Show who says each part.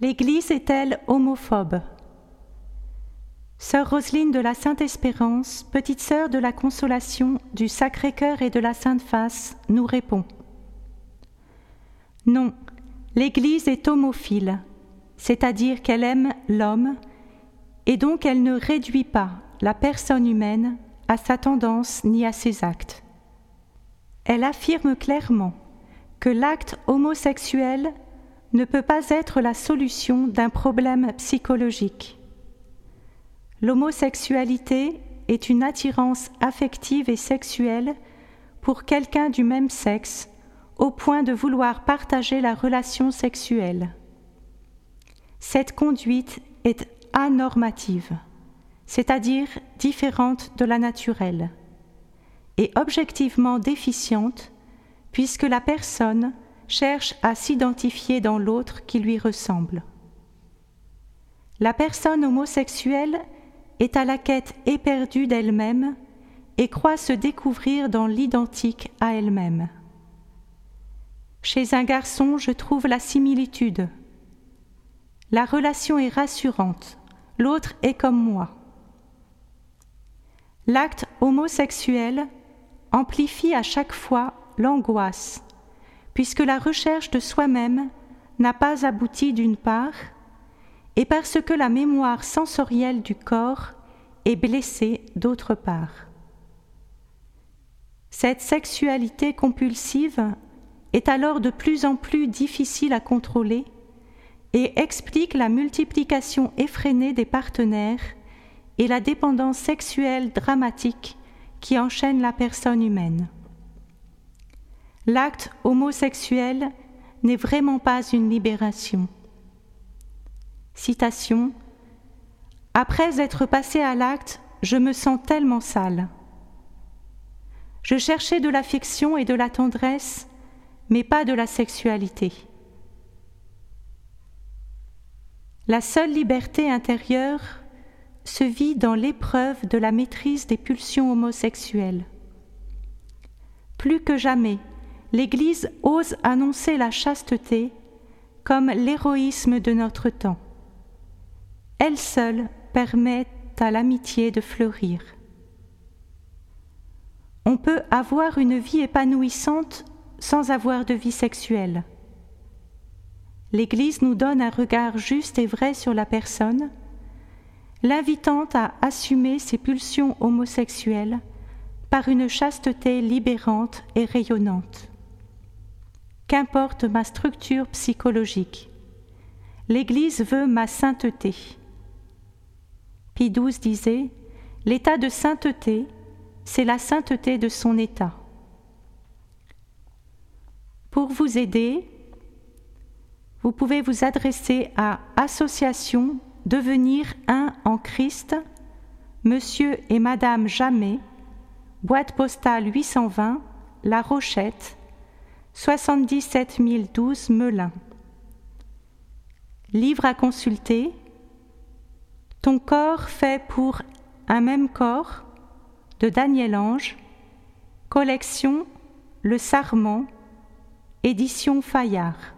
Speaker 1: L'Église est-elle homophobe? Sœur Roseline de la Sainte Espérance, petite sœur de la Consolation, du Sacré-Cœur et de la Sainte Face, nous répond Non, l'Église est homophile, c'est-à-dire qu'elle aime l'homme, et donc elle ne réduit pas la personne humaine à sa tendance ni à ses actes. Elle affirme clairement que l'acte homosexuel ne peut pas être la solution d'un problème psychologique. L'homosexualité est une attirance affective et sexuelle pour quelqu'un du même sexe au point de vouloir partager la relation sexuelle. Cette conduite est anormative, c'est-à-dire différente de la naturelle, et objectivement déficiente puisque la personne cherche à s'identifier dans l'autre qui lui ressemble. La personne homosexuelle est à la quête éperdue d'elle-même et croit se découvrir dans l'identique à elle-même. Chez un garçon, je trouve la similitude. La relation est rassurante, l'autre est comme moi. L'acte homosexuel amplifie à chaque fois l'angoisse, puisque la recherche de soi-même n'a pas abouti d'une part, et parce que la mémoire sensorielle du corps est blessée d'autre part. Cette sexualité compulsive est alors de plus en plus difficile à contrôler et explique la multiplication effrénée des partenaires et la dépendance sexuelle dramatique qui enchaîne la personne humaine l'acte homosexuel n'est vraiment pas une libération. Citation Après être passé à l'acte, je me sens tellement sale. Je cherchais de l'affection et de la tendresse, mais pas de la sexualité. La seule liberté intérieure se vit dans l'épreuve de la maîtrise des pulsions homosexuelles. Plus que jamais, l'Église ose annoncer la chasteté comme l'héroïsme de notre temps. Elle seule permet à l'amitié de fleurir. On peut avoir une vie épanouissante sans avoir de vie sexuelle. L'Église nous donne un regard juste et vrai sur la personne, l'invitant à assumer ses pulsions homosexuelles par une chasteté libérante et rayonnante. Qu'importe ma structure psychologique. L'Église veut ma sainteté. Pie XII disait L'état de sainteté, c'est la sainteté de son état. Pour vous aider, vous pouvez vous adresser à Association Devenir un en Christ, Monsieur et Madame Jamais, boîte postale 820, La Rochette, 77 012 Melun. Livre à consulter. Ton corps fait pour un même corps de Daniel Ange. Collection Le Sarment. Édition Fayard.